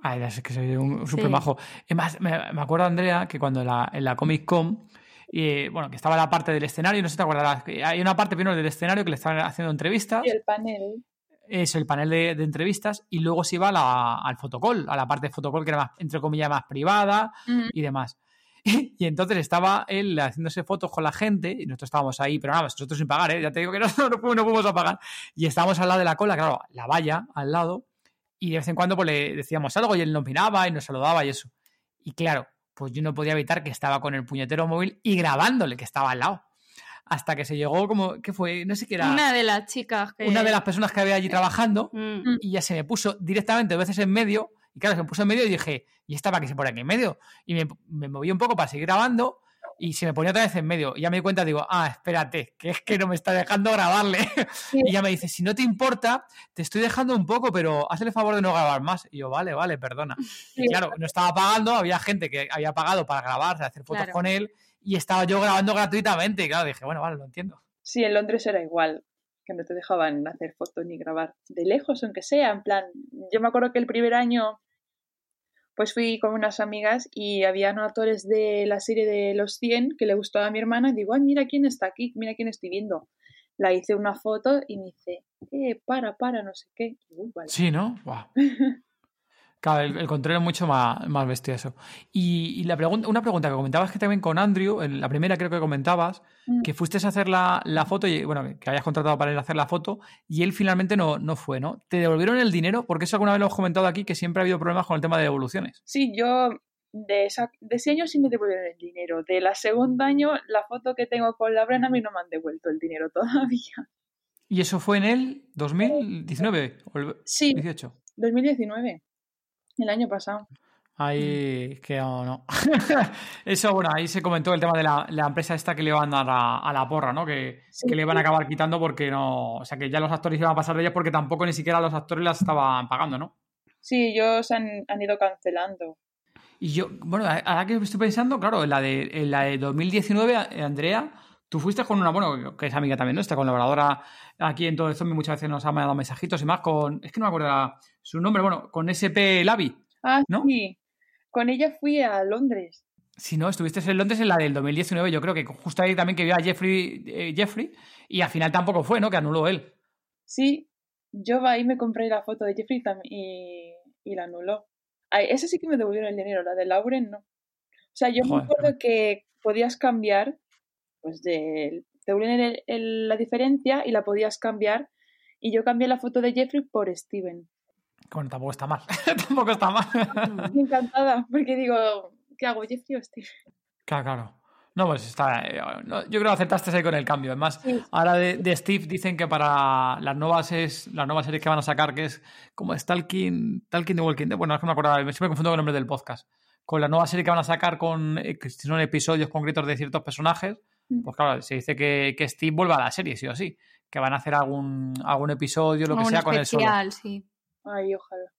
Ay, sé que soy un súper Sí. majo. Es más, me, me acuerdo, Andrea, que cuando en la, en la Comic Con, eh, bueno, que estaba la parte del escenario, no sé si te acordarás, hay una parte primero del escenario que le estaban haciendo entrevistas, Y el panel. Es el panel de, de entrevistas, y luego se iba a la- al fotocall, a la parte de fotocall que era más, entre comillas, más privada y demás. [LAUGHS] Y entonces estaba él haciéndose fotos con la gente, y nosotros estábamos ahí, pero nada, nosotros sin pagar, ¿eh? ya te digo que [LAUGHS] no, no, no fuimos a pagar. Y estábamos al lado de la cola, claro, la valla al lado, y de vez en cuando pues, le decíamos algo y él nos miraba y nos saludaba y eso. Y claro, pues yo no podía evitar que estaba con el puñetero móvil y grabándole que estaba al lado. Hasta que se llegó como, ¿qué fue? No sé qué era. Una de las chicas que... Una de las personas que había allí trabajando Mm. y ya se me puso directamente dos veces en medio. Y claro, se me puso en medio y dije, ¿y esta para qué se pone aquí en medio? Y me, me moví un poco para seguir grabando y se me ponía otra vez en medio. Y ya me di cuenta, digo, ah, espérate, que es que no me está dejando grabarle. [LAUGHS] y ya me dice, si no te importa, te estoy dejando un poco, pero hazle el favor de no grabar más. Y yo, vale, vale, perdona. Y claro, no estaba pagando, había gente que había pagado para grabar, hacer fotos Claro. con él, y estaba yo grabando gratuitamente. Y claro, dije, bueno, vale, lo entiendo. Sí, en Londres era igual, que no te dejaban hacer fotos ni grabar de lejos, aunque sea, en plan, yo me acuerdo que el primer año pues fui con unas amigas y habían actores de la serie de Los 100 que le gustaba a mi hermana y digo, ay, mira quién está aquí, mira quién estoy viendo. La hice una foto y me dice, eh, para, para, no sé qué. Y, "Uy, vale". Sí, ¿no? Guau. [LAUGHS] Claro, el, el control es mucho más, más bestia eso. Y, y la pregunta, una pregunta que comentabas que también con Andrew, en la primera creo que comentabas, Mm. que fuiste a hacer la, la foto, y bueno, que hayas contratado para a hacer la foto, y él finalmente no, no fue, ¿no? ¿Te devolvieron el dinero? Porque eso alguna vez lo hemos comentado aquí, que siempre ha habido problemas con el tema de devoluciones. Sí, yo de, esa, de ese año sí me devolvieron el dinero. De la segunda año, la foto que tengo con la Brenna a mí no me han devuelto el dinero [LAUGHS] todavía. ¿Y eso fue en el 2019 o el Sí, 18? 2019, el año pasado. Ahí que no, no. [LAUGHS] Eso, bueno, ahí se comentó el tema de la, la empresa esta que le iban a dar a, a la porra, ¿no? Que, Sí, que le iban a acabar quitando porque no. O sea, que ya los actores iban a pasar de ellas porque tampoco ni siquiera los actores las estaban pagando, ¿no? Sí, ellos han, han ido cancelando. Y yo, bueno, ahora que estoy pensando, claro, en la de, en la de 2019, eh, Andrea, tú fuiste con una, bueno, que es amiga también nuestra, colaboradora aquí en todo el zombie, muchas veces nos ha mandado mensajitos y más con. Es que no me acuerdo la- su nombre, bueno, con SP Lavi. Ah, ¿No? sí. Con ella fui a Londres. Si no, estuviste en Londres en la del 2019, yo creo que justo ahí también que vio a Jeffrey, eh, Jeffrey y al final tampoco fue, ¿no? Que anuló él. Sí, yo ahí me compré la foto de Jeffrey y, y la anuló. Ay, esa sí que me devolvieron el dinero, la de Lauren no. O sea, yo Joder, me acuerdo que podías cambiar, pues de, te devolvían el- el- la diferencia y la podías cambiar. Y yo cambié la foto de Jeffrey por Steven. Bueno, tampoco está mal. [LAUGHS] [LAUGHS] tampoco está mal. Encantada, porque digo, ¿qué hago, Jeffrey o Steven? claro, claro. No, pues está. eh, yo creo que acertaste ahí con el cambio. Además, Sí. ahora de, de Steve dicen que para las nuevas es las nuevas series que van a sacar, que es como Stalking, Stalking the Walking Dead. Bueno, es que no me acuerdo, siempre me confundo con el nombre del podcast. Con la nueva serie que van a sacar con eh, que son episodios concretos de ciertos personajes, Mm. pues claro, se dice que, que Steve vuelva a la serie, sí o sí. Que van a hacer algún, algún episodio, lo que sea, con él solo. sí. Ay, ojalá.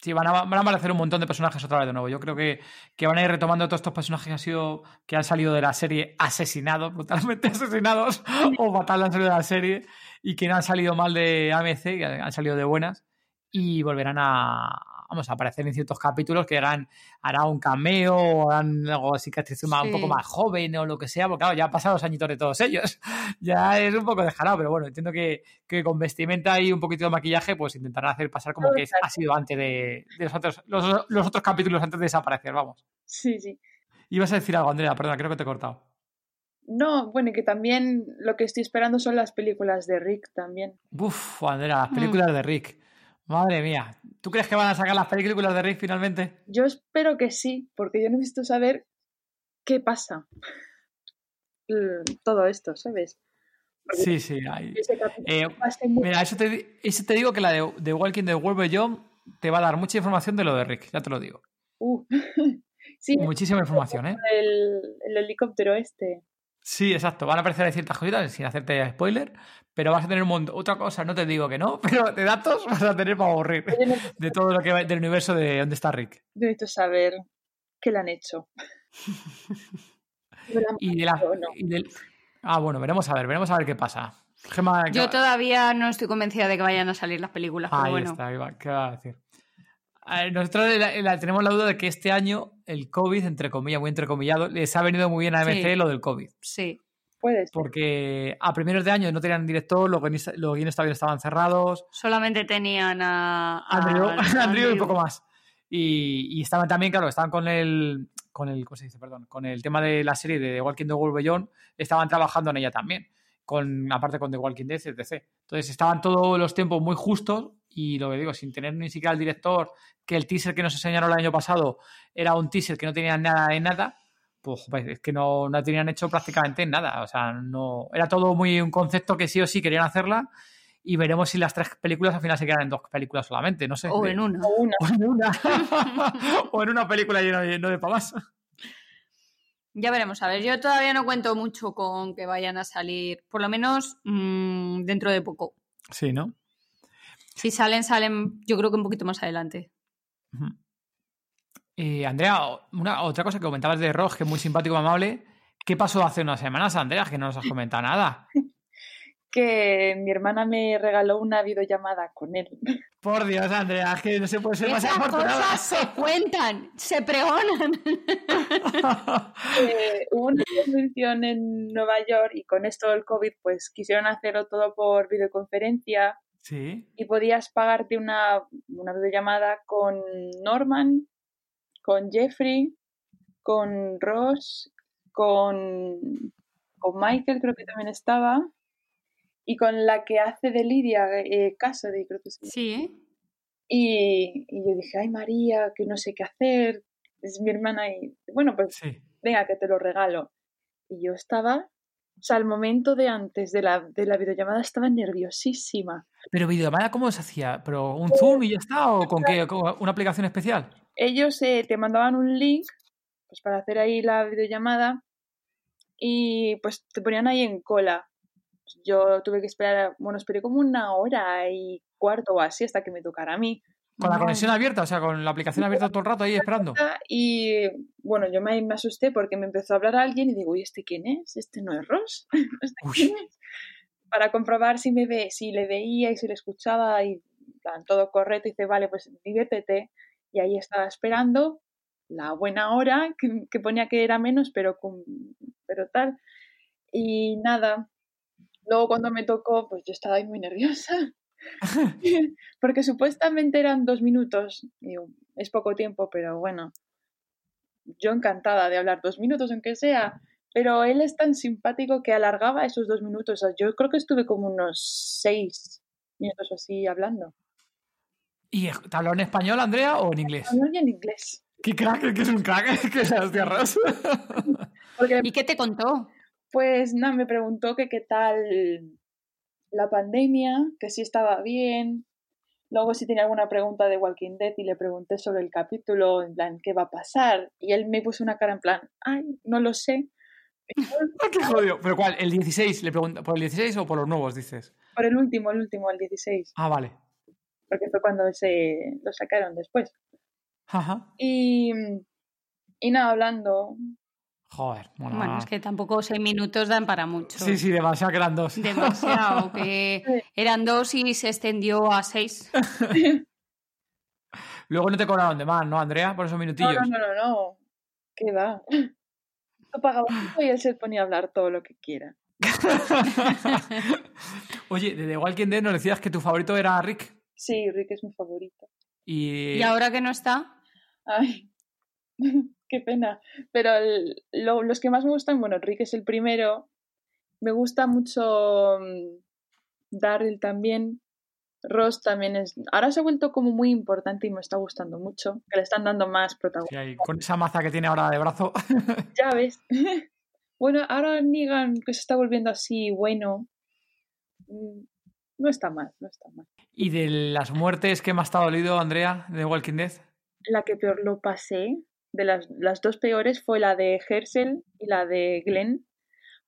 Sí, van a, van a aparecer un montón de personajes otra vez de nuevo. Yo creo que, que van a ir retomando todos estos personajes que han, sido, que han salido de la serie asesinados, [LAUGHS] brutalmente asesinados, o fatal han salido de la serie y que no han salido mal de AMC, que han salido de buenas, y volverán a, vamos, a aparecer en ciertos capítulos que harán, hará un cameo o harán algo así que más- un Sí. poco más joven o lo que sea, porque claro, ya han pasado los añitos de todos ellos. [LAUGHS] ya es un poco descarado, pero bueno, entiendo que, que con vestimenta y un poquito de maquillaje, pues intentarán hacer pasar como que ha sido antes de, de los, otros, los, los otros capítulos antes de desaparecer, vamos. Sí, sí. Ibas a decir algo, Andrea, perdona, creo que te he cortado. No, bueno, y que también lo que estoy esperando son las películas de Rick también. Uf, Andrea, las Mm. películas de Rick. Madre mía. ¿Tú crees que van a sacar las películas de Rick finalmente? Yo espero que sí, porque yo necesito saber qué pasa. Mm, Todo esto, ¿sabes? Porque Sí, sí. hay- Eh, mira, eso te, eso te digo que la de, de Walking the Beyond te va a dar mucha información de lo de Rick, ya te lo digo. Uh. [LAUGHS] sí, Muchísima información, ¿eh? el, el helicóptero este. Sí, exacto. Van a aparecer ahí ciertas cositas sin hacerte spoiler, pero vas a tener un montón. Otra cosa, no te digo que no, [LAUGHS] pero de datos vas a tener para aburrir Yo [LAUGHS] de todo lo que va del universo de dónde está Rick. necesito saber qué le han hecho. ¿Lo [LAUGHS] han Y de la. matado o no? y del- Ah, bueno, veremos a ver, veremos a ver qué pasa. Gemma, Yo ¿qué- todavía no estoy convencida de que vayan a salir las películas, pero Ahí bueno. está, ahí va, ¿qué va a decir? A ver, nosotros la- la- tenemos la duda de que este año el COVID, entre comillas, muy entrecomillado, les ha venido muy bien a AMC Sí. lo del COVID. Sí. Puede ser. Porque a primeros de año no tenían director, los guionistas, los guiones también estaban cerrados, Solamente tenían a. a- Andrew, a [LAUGHS] Andrew y poco más. Y, y estaban también, claro, estaban con el, con el, ¿cómo se dice? Perdón, con el tema de la serie de The Walking Dead World Beyond, estaban trabajando en ella también, con, aparte con The Walking Dead, etc. Entonces estaban todos los tiempos muy justos y lo que digo, sin tener ni siquiera el director, que el teaser que nos enseñaron el año pasado era un teaser que no tenía nada de nada, pues es que no, no tenían hecho prácticamente nada. O sea, no. Era todo muy un concepto que sí o sí querían hacerla. Y veremos si las tres películas al final se quedan en dos películas solamente, no sé. O en una. O una. [LAUGHS] o en una. [LAUGHS] o en una película llena de, no de pavas. Ya veremos. A ver, yo todavía no cuento mucho con que vayan a salir, por lo menos mm, dentro de poco. Sí, ¿no? Si salen, salen yo creo que un poquito más adelante. Eh, Andrea, una, otra cosa que comentabas de Ross, que es muy simpático y amable. ¿Qué pasó hace unas semanas, Andrea? Que no nos has comentado nada. [LAUGHS] Que mi hermana me regaló una videollamada con él. Por Dios, Andrea, es que no se puede ser más Esas cosas se cuentan, se pregonan. [LAUGHS] Eh, hubo una convención en Nueva York y con esto del COVID pues quisieron hacerlo todo por videoconferencia sí. y podías pagarte una, una videollamada con Norman, con Jeffrey, con Ross, con, con Michael creo que también estaba y con la que hace de Lidia, eh, Cassidy creo que sí. Sí, Y, y yo dije, ay María, que no sé qué hacer, es mi hermana y bueno, pues Sí. venga, que te lo regalo. Y yo estaba, o sea, al momento de antes de la, de la videollamada estaba nerviosísima. Pero videollamada, ¿cómo se hacía? ¿Pero un Zoom y ya está? ¿O [LAUGHS] con qué? ¿Con ¿Una aplicación especial? Ellos eh, te mandaban un link pues para hacer ahí la videollamada y pues te ponían ahí en cola. Yo tuve que esperar, bueno, esperé como una hora y cuarto o así hasta que me tocara a mí. ¿Con la conexión abierta? O sea, con la aplicación abierta todo el rato ahí esperando. Y bueno, yo me, me asusté porque me empezó a hablar alguien y digo, ¿y este quién es? ¿Este no es Ross? [LAUGHS] ¿Este Uy. quién es? Para comprobar si me ve, si le veía y si le escuchaba y plan, todo correcto, y dice, vale, pues diviértete. Y ahí estaba esperando la buena hora, que, que ponía que era menos, pero, con, pero tal. Y nada, luego cuando me tocó, pues yo estaba ahí muy nerviosa. [LAUGHS] Porque supuestamente eran dos minutos. Digo, es poco tiempo, pero bueno. Yo encantada de hablar dos minutos, aunque sea. Pero él es tan simpático que alargaba esos dos minutos. O sea, yo creo que estuve como unos seis minutos así hablando. ¿Y te habló en español, Andrea, o en inglés? No y en inglés. ¿Qué crack? ¿Que es un crack? [LAUGHS] ¿Que es hostia, Ross? [LAUGHS] Porque, ¿Y qué te contó? pues nada, me preguntó que qué tal la pandemia, que si estaba bien. Luego si tenía alguna pregunta de Walking Dead y le pregunté sobre el capítulo, en plan, ¿qué va a pasar? Y él me puso una cara en plan, ay, no lo sé. [LAUGHS] Ah, ¡Qué jodido! ¿Pero cuál? ¿El 16? ¿Le pregunta ¿Por el 16 o por los nuevos, dices? Por el último, el último, el 16, Ah, vale. porque fue cuando se lo sacaron después. Ajá. Y, y nada, hablando. Joder, mola. Bueno, es que tampoco seis minutos dan para mucho. Sí, sí, demasiado que eran dos. [LAUGHS] Demasiado, que eran dos y se extendió a seis. [LAUGHS] Luego no te cobraron de más, ¿no, Andrea? Por esos No, minutillos. no, no, no, no. ¿Qué va? [LAUGHS] Yo pagaba mucho y él se ponía a hablar todo lo que quiera. Oye, de The Walking Dead nos decías que tu favorito era Rick. Sí, Rick es mi favorito. Y, Y ahora que no está, Ay, [LAUGHS] qué pena. Pero el- lo- los que más me gustan, bueno, Rick es el primero. Me gusta mucho mm, Daryl también. Ross también es. Ahora se ha vuelto como muy importante y me está gustando mucho. Que le están dando más protagonismo. Sí, con esa maza que tiene ahora de brazo. [LAUGHS] Ya ves. [LAUGHS] bueno, ahora Negan, que se está volviendo así bueno. mm, No está mal, no está mal. ¿Y de las muertes que más te ha dolido, Andrea, de Walking Dead? La que peor lo pasé, de las, las dos peores, fue la de Herschel y la de Glenn.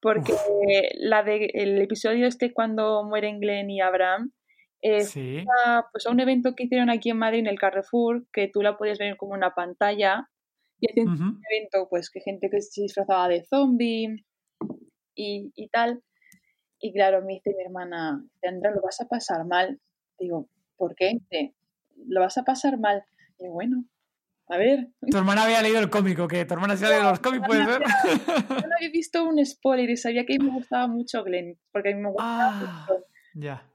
Porque la de el episodio este cuando mueren Glenn y Abraham eh, Sí. a, pues a un evento que hicieron aquí en Madrid en el Carrefour, que tú la podías ver como una pantalla y hacían un evento, pues que gente que se disfrazaba de zombie y, y tal. Y claro, me dice mi hermana, Andrea, lo vas a pasar mal. Digo, ¿por qué? Lo vas a pasar mal. Y yo, bueno, a ver, Tu hermana había leído el cómico, que tu hermana se ha leído los cómics, ¿puede ser? yo no había visto un spoiler y sabía que a mí me gustaba mucho Glenn, porque a mí me gustaba Ah. mucho. ya.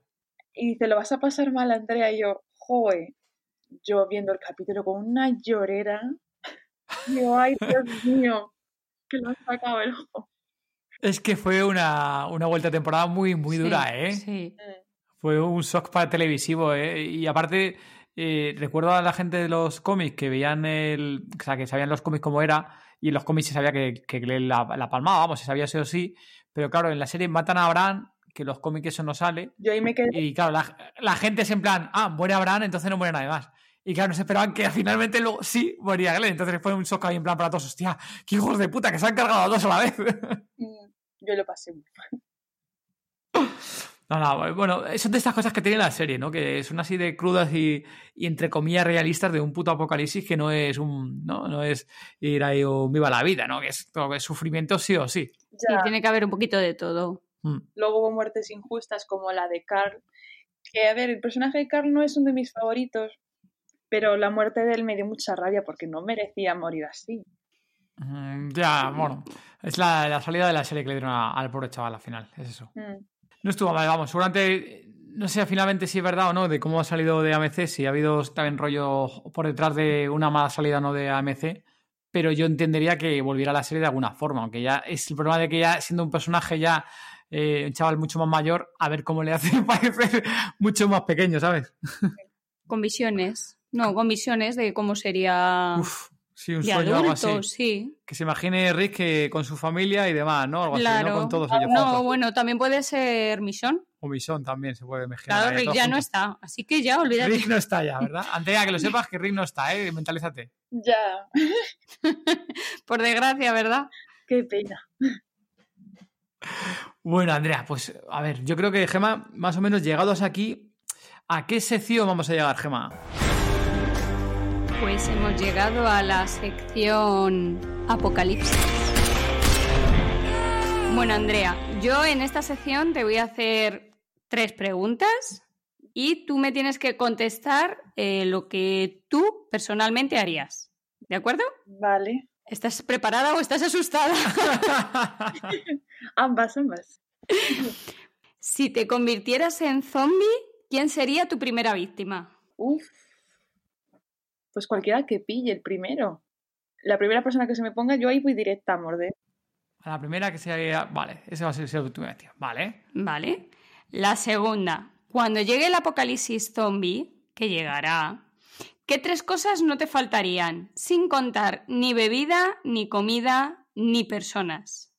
Y dice, lo vas a pasar mal, Andrea. Y yo, joe, yo viendo el capítulo con una llorera. Digo, ay, Dios mío, que lo has sacado el ojo. Es que fue una, una vuelta de temporada muy, muy Sí, dura, ¿eh? Sí. Mm. Fue un shock para televisivo, ¿eh? Y aparte, eh, recuerdo a la gente de los cómics que veían el. O sea, que sabían los cómics como era, y en los cómics se sabía que, que la, la palmaba, vamos, se sabía sí o sí. Pero claro, en la serie matan a Abraham, que los cómics eso no sale. Yo ahí me quedé. Y claro, la, la gente es en plan, ah, muere Abraham, entonces no muere nadie más. Y claro, no se esperaban que finalmente luego sí moría Glenn. Entonces fue un shock ahí en plan para todos. Hostia, qué hijos de puta que se han cargado a dos a la vez. Mm, Yo lo pasé muy mal. [LAUGHS] No, no, bueno, son de estas cosas que tiene la serie, ¿no? Que son así de crudas y, y entre comillas realistas de un puto apocalipsis que no es un, ¿no? No es ir ahí un viva la vida, ¿no? Que es, todo que es sufrimiento sí o sí. Ya. Y tiene que haber un poquito de todo. Mm. Luego hubo muertes injustas como la de Carl. Que, a ver, el personaje de Carl no es uno de mis favoritos, pero la muerte de él me dio mucha rabia porque no merecía morir así. Mm, Ya, bueno, es la, la salida de la serie que le dieron a- al pobre chaval al final, es eso. Mm. No estuvo mal, vamos, seguramente, no sé finalmente si es verdad o no de cómo ha salido de AMC, si ha habido también rollo por detrás de una mala salida o no de AMC, pero yo entendería que volviera a la serie de alguna forma, aunque ya es el problema de que ya siendo un personaje ya, eh, un chaval mucho más mayor, a ver cómo le hace [LAUGHS] parecer mucho más pequeño, ¿sabes? Con visiones. No, con visiones de cómo sería Uf, sí, un de sueño o algo así. sí. Que se imagine Rick que con su familia y demás, ¿no? Algo así, Claro. ¿no? Con todos ellos No, juntos. bueno, también puede ser Mission. O Bison también se puede imaginar. Claro, Rick ya no está. Así que ya, olvídate. Rick no está ya, ¿verdad? Andrea, que lo sepas que Rick no está, ¿eh? Mentalízate. Ya, [LAUGHS] Por desgracia, ¿verdad? qué pena. Bueno, Andrea, pues a ver, yo creo que Gema, más o menos llegados aquí, ¿a qué sección vamos a llegar, Gema? Pues hemos llegado a la sección Apocalipsis. Bueno, Andrea, yo en esta sección te voy a hacer tres preguntas y tú me tienes que contestar eh, lo que tú personalmente harías. ¿De acuerdo? Vale. ¿Estás preparada o estás asustada? [LAUGHS] Ambas, ambas. si te convirtieras en zombie, ¿quién sería tu primera víctima? Uf. Pues cualquiera que pille el primero. La primera persona que se me ponga, yo ahí voy directa a morder. A la primera que sea. Vale, ese va a ser tu tío. Vale. ¿Vale? La segunda, cuando llegue el apocalipsis zombie, que llegará, ¿qué tres cosas no te faltarían? Sin contar ni bebida, ni comida, ni personas.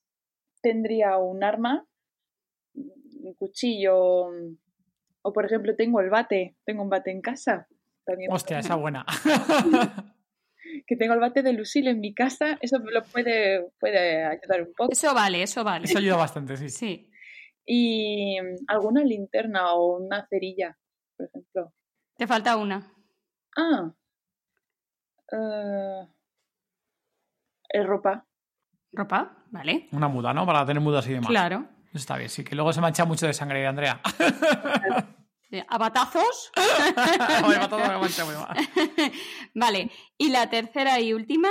Tendría un arma, un cuchillo, o por ejemplo tengo el bate, tengo un bate en casa. También Hostia, esa buena. [LAUGHS] que tengo el bate de Lucille en mi casa, eso lo puede, puede ayudar un poco. Eso vale, eso vale. Eso ayuda bastante, sí. Sí. Y mm, alguna linterna o una cerilla, por ejemplo. Te falta una. Ah. eh, ropa. ¿Ropa? ¿Vale? Una muda, ¿no? Para tener mudas y demás. Claro. Está bien, sí, que luego se mancha mucho de sangre, Andrea. [LAUGHS] Eh, ¿A batazos? [LAUGHS] [LAUGHS] Vale. Y la tercera y última,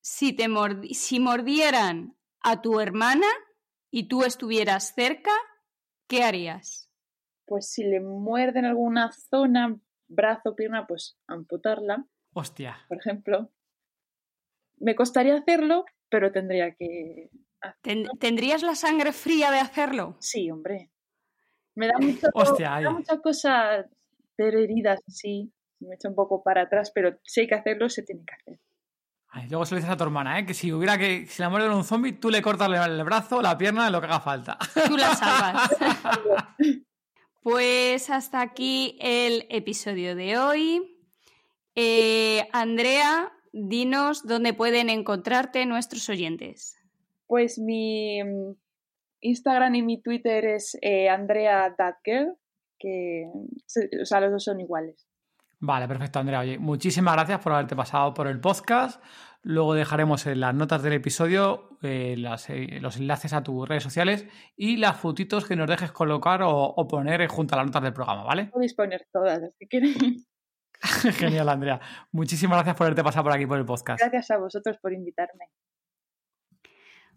si, te mordi- si mordieran a tu hermana y tú estuvieras cerca, ¿qué harías? Pues si le muerden alguna zona, brazo, pierna, pues amputarla, Hostia. por ejemplo. Me costaría hacerlo, pero tendría que... ¿Ten- ¿Tendrías la sangre fría de hacerlo? Sí, hombre. Me da mucho, Hostia, me da mucha cosa ver heridas así. Me echa un poco para atrás, pero si hay que hacerlo, se tiene que hacer. Ay, luego se lo dices a tu hermana, ¿eh? Que si hubiera que. Si la muerde un zombie, tú le cortas el brazo, la pierna, lo que haga falta. Tú la salvas. [LAUGHS] Pues hasta aquí el episodio de hoy. Eh, Andrea, dinos dónde pueden encontrarte nuestros oyentes. Pues mi Instagram y mi Twitter es eh, Andrea That Girl, que o sea, los dos son iguales. Vale, perfecto, Andrea. Oye, muchísimas gracias por haberte pasado por el podcast. Luego dejaremos en las notas del episodio eh, las, eh, los enlaces a tus redes sociales y las fotitos que nos dejes colocar o, o poner junto a las notas del programa, ¿vale? Podéis poner todas, si queréis. [LAUGHS] Genial, Andrea. Muchísimas gracias por haberte pasado por aquí por el podcast. Gracias a vosotros por invitarme.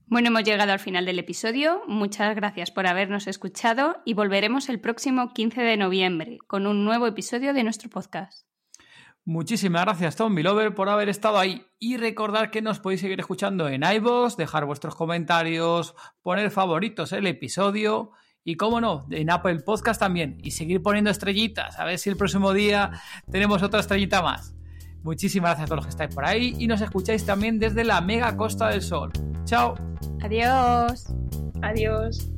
Bueno, hemos llegado al final del episodio. Muchas gracias por habernos escuchado y volveremos el próximo 15 de noviembre con un nuevo episodio de nuestro podcast. Muchísimas gracias, Tom Lover, por haber estado ahí. Y recordar que nos podéis seguir escuchando en iVoox, dejar vuestros comentarios, poner favoritos el episodio y, cómo no, en Apple Podcast también. Y seguir poniendo estrellitas. A ver si el próximo día tenemos otra estrellita más. Muchísimas gracias a todos los que estáis por ahí y nos escucháis también desde la mega Costa del Sol. Chao. Adiós. Adiós.